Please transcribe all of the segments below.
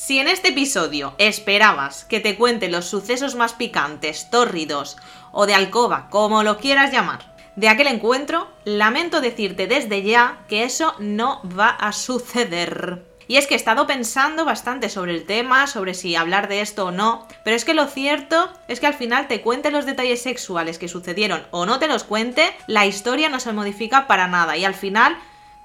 Si en este episodio esperabas que te cuente los sucesos más picantes, tórridos o de alcoba, como lo quieras llamar, de aquel encuentro, lamento decirte desde ya que eso no va a suceder. Y es que he estado pensando bastante sobre el tema, sobre si hablar de esto o no, pero es que lo cierto es que al final te cuente los detalles sexuales que sucedieron o no te los cuente, la historia no se modifica para nada y al final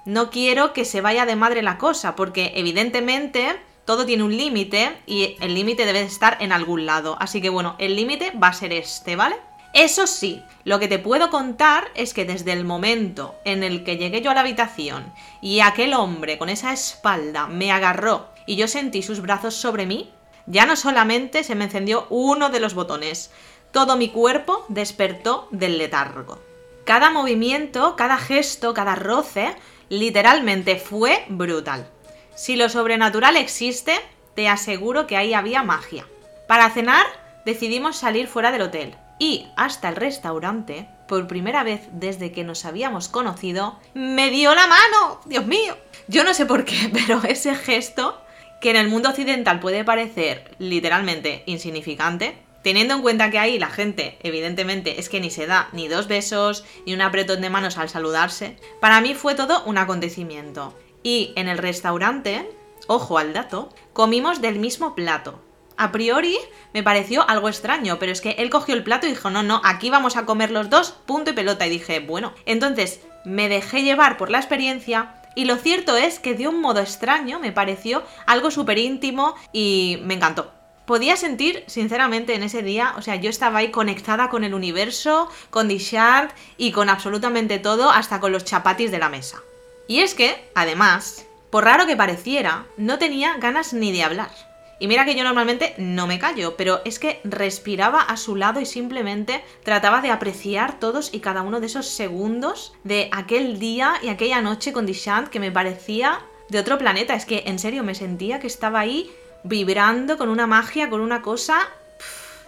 no quiero que se vaya de madre la cosa, porque evidentemente todo tiene un límite y el límite debe estar en algún lado. Así que bueno, el límite va a ser este, ¿vale? Eso sí, lo que te puedo contar es que desde el momento en el que llegué yo a la habitación y aquel hombre con esa espalda me agarró y yo sentí sus brazos sobre mí, ya no solamente se me encendió uno de los botones, todo mi cuerpo despertó del letargo. Cada movimiento, cada gesto, cada roce, literalmente fue brutal. Si lo sobrenatural existe, te aseguro que ahí había magia. Para cenar, decidimos salir fuera del hotel y hasta el restaurante, por primera vez desde que nos habíamos conocido, me dio la mano. Dios mío. Yo no sé por qué, pero ese gesto, que en el mundo occidental puede parecer literalmente insignificante, teniendo en cuenta que ahí la gente, evidentemente, es que ni se da ni dos besos, ni un apretón de manos al saludarse, para mí fue todo un acontecimiento. Y en el restaurante, ojo al dato, comimos del mismo plato, a priori me pareció algo extraño, pero es que él cogió el plato y dijo, no, no, aquí vamos a comer los dos, punto y pelota. Y dije, bueno, entonces me dejé llevar por la experiencia y lo cierto es que de un modo extraño me pareció algo súper íntimo y me encantó. Podía sentir, sinceramente, en ese día, o sea, yo estaba ahí conectada con el universo, con Dishant y con absolutamente todo, hasta con los chapatis de la mesa. Y es que, además, por raro que pareciera, no tenía ganas ni de hablar. Y mira que yo normalmente no me callo, pero es que respiraba a su lado y simplemente trataba de apreciar todos y cada uno de esos segundos de aquel día y aquella noche con Dishant que me parecía de otro planeta. Es que en serio me sentía que estaba ahí vibrando con una magia, con una cosa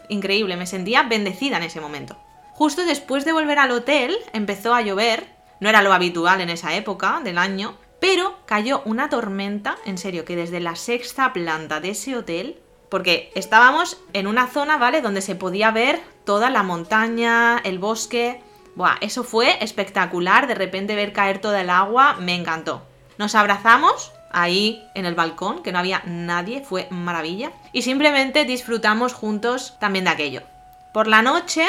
increíble. Me sentía bendecida en ese momento. Justo después de volver al hotel empezó a llover. No era lo habitual en esa época del año, pero cayó una tormenta, en serio, que desde la sexta planta de ese hotel, porque estábamos en una zona, ¿vale? Donde se podía ver toda la montaña, el bosque. Buah, eso fue espectacular, de repente ver caer toda el agua, me encantó. Nos abrazamos ahí en el balcón, que no había nadie, fue maravilla. Y simplemente disfrutamos juntos también de aquello. Por la noche,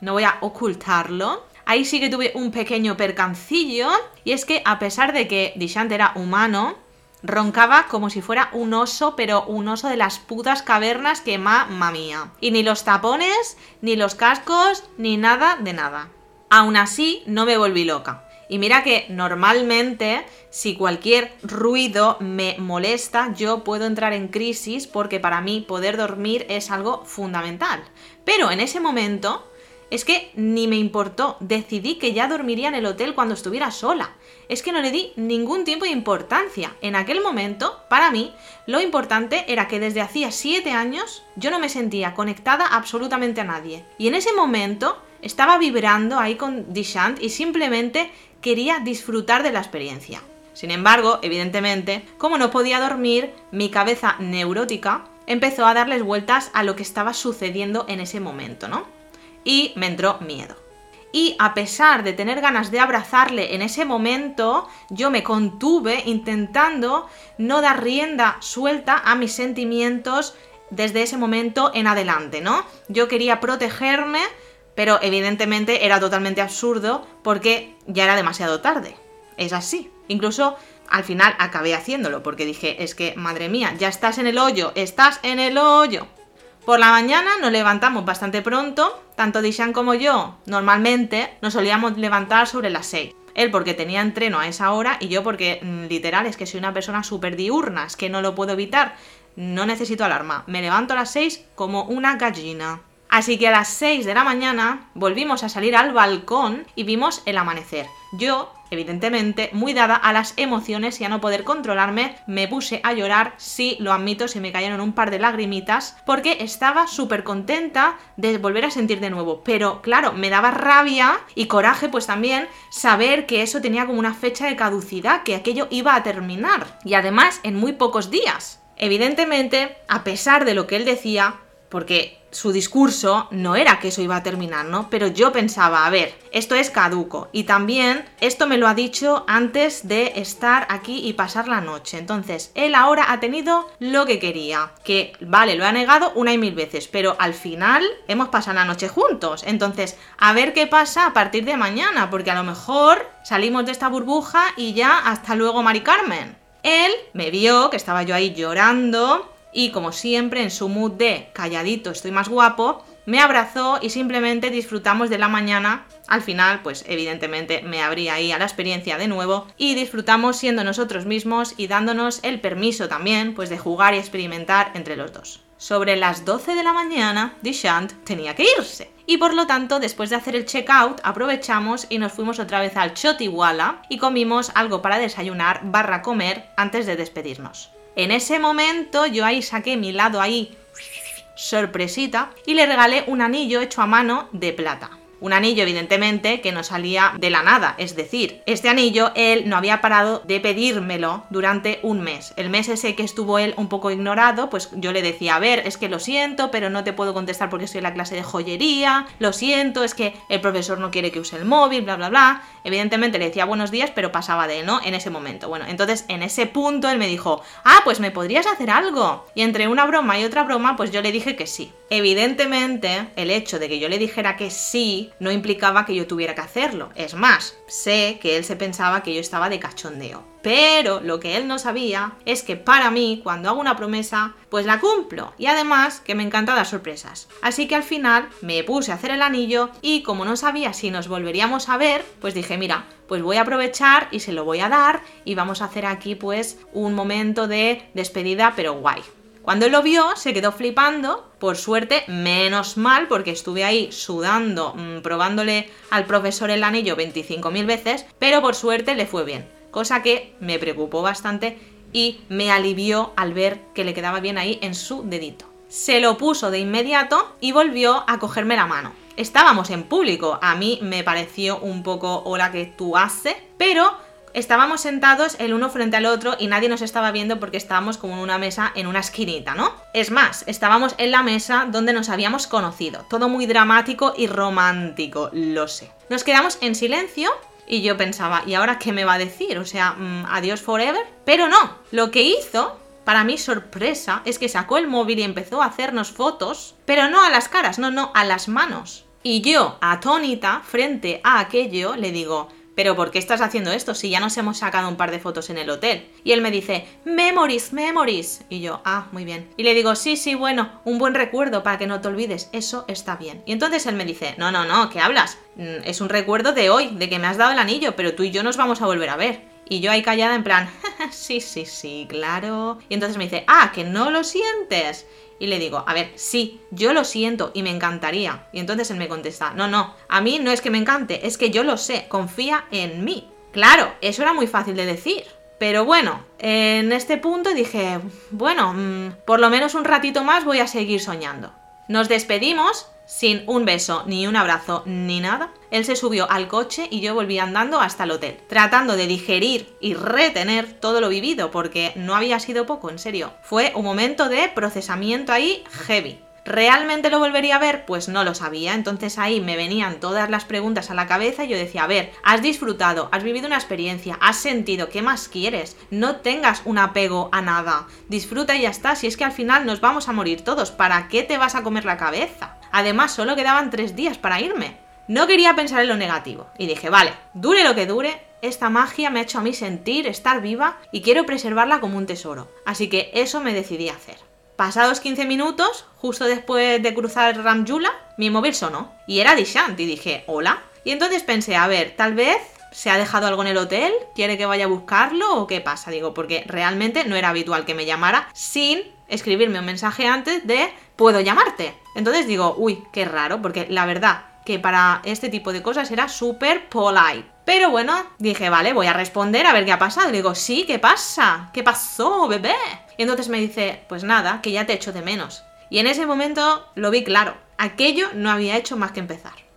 no voy a ocultarlo, Ahí sí que tuve un pequeño percancillo. Y es que a pesar de que Dishant era humano, roncaba como si fuera un oso, pero un oso de las putas cavernas que mamá mía. Y ni los tapones, ni los cascos, ni nada de nada. Aún así, no me volví loca. Y mira que normalmente si cualquier ruido me molesta, yo puedo entrar en crisis porque para mí poder dormir es algo fundamental. Pero en ese momento es que ni me importó, decidí que ya dormiría en el hotel cuando estuviera sola. Es que no le di ningún tiempo de importancia. En aquel momento, para mí, lo importante era que desde hacía siete años yo no me sentía conectada absolutamente a nadie. Y en ese momento estaba vibrando ahí con Dishant y simplemente quería disfrutar de la experiencia. Sin embargo, evidentemente, como no podía dormir, mi cabeza neurótica empezó a darles vueltas a lo que estaba sucediendo en ese momento, ¿no? Y me entró miedo. Y a pesar de tener ganas de abrazarle en ese momento, yo me contuve intentando no dar rienda suelta a mis sentimientos desde ese momento en adelante, ¿no? Yo quería protegerme, pero evidentemente era totalmente absurdo porque ya era demasiado tarde. Es así. Incluso al final acabé haciéndolo porque dije, es que, madre mía, ya estás en el hoyo, estás en el hoyo. Por la mañana nos levantamos bastante pronto, tanto Dishan como yo normalmente nos solíamos levantar sobre las 6. Él porque tenía entreno a esa hora y yo porque mm, literal es que soy una persona súper diurna, es que no lo puedo evitar, no necesito alarma, me levanto a las 6 como una gallina. Así que a las 6 de la mañana volvimos a salir al balcón y vimos el amanecer. Yo Evidentemente, muy dada a las emociones y a no poder controlarme, me puse a llorar, sí, lo admito, se me cayeron un par de lagrimitas, porque estaba súper contenta de volver a sentir de nuevo. Pero claro, me daba rabia y coraje pues también saber que eso tenía como una fecha de caducidad, que aquello iba a terminar. Y además en muy pocos días. Evidentemente, a pesar de lo que él decía, porque su discurso no era que eso iba a terminar, ¿no? Pero yo pensaba, a ver, esto es caduco. Y también esto me lo ha dicho antes de estar aquí y pasar la noche. Entonces, él ahora ha tenido lo que quería. Que, vale, lo ha negado una y mil veces, pero al final hemos pasado la noche juntos. Entonces, a ver qué pasa a partir de mañana, porque a lo mejor salimos de esta burbuja y ya hasta luego, Mari Carmen. Él me vio que estaba yo ahí llorando y como siempre en su mood de calladito estoy más guapo, me abrazó y simplemente disfrutamos de la mañana. Al final, pues evidentemente me abrí ahí a la experiencia de nuevo y disfrutamos siendo nosotros mismos y dándonos el permiso también, pues de jugar y experimentar entre los dos. Sobre las 12 de la mañana, Dishant tenía que irse. Y por lo tanto, después de hacer el checkout, aprovechamos y nos fuimos otra vez al Chotiwala y comimos algo para desayunar barra comer antes de despedirnos. En ese momento yo ahí saqué mi lado ahí sorpresita y le regalé un anillo hecho a mano de plata. Un anillo, evidentemente, que no salía de la nada. Es decir, este anillo él no había parado de pedírmelo durante un mes. El mes ese que estuvo él un poco ignorado, pues yo le decía, a ver, es que lo siento, pero no te puedo contestar porque estoy en la clase de joyería. Lo siento, es que el profesor no quiere que use el móvil, bla, bla, bla. Evidentemente le decía buenos días, pero pasaba de él, ¿no? En ese momento. Bueno, entonces en ese punto él me dijo, ah, pues me podrías hacer algo. Y entre una broma y otra broma, pues yo le dije que sí. Evidentemente, el hecho de que yo le dijera que sí no implicaba que yo tuviera que hacerlo. Es más, sé que él se pensaba que yo estaba de cachondeo. Pero lo que él no sabía es que para mí, cuando hago una promesa, pues la cumplo. Y además que me encanta dar sorpresas. Así que al final me puse a hacer el anillo y como no sabía si nos volveríamos a ver, pues dije, mira, pues voy a aprovechar y se lo voy a dar y vamos a hacer aquí pues un momento de despedida pero guay. Cuando lo vio, se quedó flipando. Por suerte, menos mal, porque estuve ahí sudando, mm, probándole al profesor el anillo 25.000 veces, pero por suerte le fue bien. Cosa que me preocupó bastante y me alivió al ver que le quedaba bien ahí en su dedito. Se lo puso de inmediato y volvió a cogerme la mano. Estábamos en público, a mí me pareció un poco hola que tú haces, pero estábamos sentados el uno frente al otro y nadie nos estaba viendo porque estábamos como en una mesa en una esquinita, ¿no? Es más, estábamos en la mesa donde nos habíamos conocido. Todo muy dramático y romántico, lo sé. Nos quedamos en silencio y yo pensaba, ¿y ahora qué me va a decir? O sea, mm, adiós forever. Pero no, lo que hizo para mi sorpresa es que sacó el móvil y empezó a hacernos fotos, pero no a las caras, no, no, a las manos. Y yo, atónita, frente a aquello, le digo, pero ¿por qué estás haciendo esto si ya nos hemos sacado un par de fotos en el hotel? Y él me dice, memories, memories. Y yo, ah, muy bien. Y le digo, sí, sí, bueno, un buen recuerdo para que no te olvides, eso está bien. Y entonces él me dice, no, no, no, ¿qué hablas? Mm, es un recuerdo de hoy, de que me has dado el anillo, pero tú y yo nos vamos a volver a ver. Y yo ahí callada en plan, sí, sí, sí, claro. Y entonces me dice, ah, que no lo sientes. Y le digo, a ver, sí, yo lo siento y me encantaría. Y entonces él me contesta, no, no, a mí no es que me encante, es que yo lo sé, confía en mí. Claro, eso era muy fácil de decir. Pero bueno, en este punto dije, bueno, mm, por lo menos un ratito más voy a seguir soñando. Nos despedimos sin un beso, ni un abrazo, ni nada. Él se subió al coche y yo volví andando hasta el hotel, tratando de digerir y retener todo lo vivido, porque no había sido poco, en serio. Fue un momento de procesamiento ahí heavy. ¿Realmente lo volvería a ver? Pues no lo sabía. Entonces ahí me venían todas las preguntas a la cabeza y yo decía, a ver, has disfrutado, has vivido una experiencia, has sentido, ¿qué más quieres? No tengas un apego a nada. Disfruta y ya está. Si es que al final nos vamos a morir todos, ¿para qué te vas a comer la cabeza? Además, solo quedaban tres días para irme. No quería pensar en lo negativo. Y dije, vale, dure lo que dure, esta magia me ha hecho a mí sentir, estar viva y quiero preservarla como un tesoro. Así que eso me decidí a hacer. Pasados 15 minutos, justo después de cruzar Ramjula, mi móvil sonó. Y era Dishant y dije, hola. Y entonces pensé, a ver, tal vez se ha dejado algo en el hotel, quiere que vaya a buscarlo o qué pasa. Digo, porque realmente no era habitual que me llamara sin escribirme un mensaje antes de puedo llamarte. Entonces digo, uy, qué raro, porque la verdad que para este tipo de cosas era súper polite. Pero bueno, dije, vale, voy a responder a ver qué ha pasado. Le digo, sí, ¿qué pasa? ¿Qué pasó, bebé? Y entonces me dice, pues nada, que ya te echo de menos. Y en ese momento lo vi claro. Aquello no había hecho más que empezar.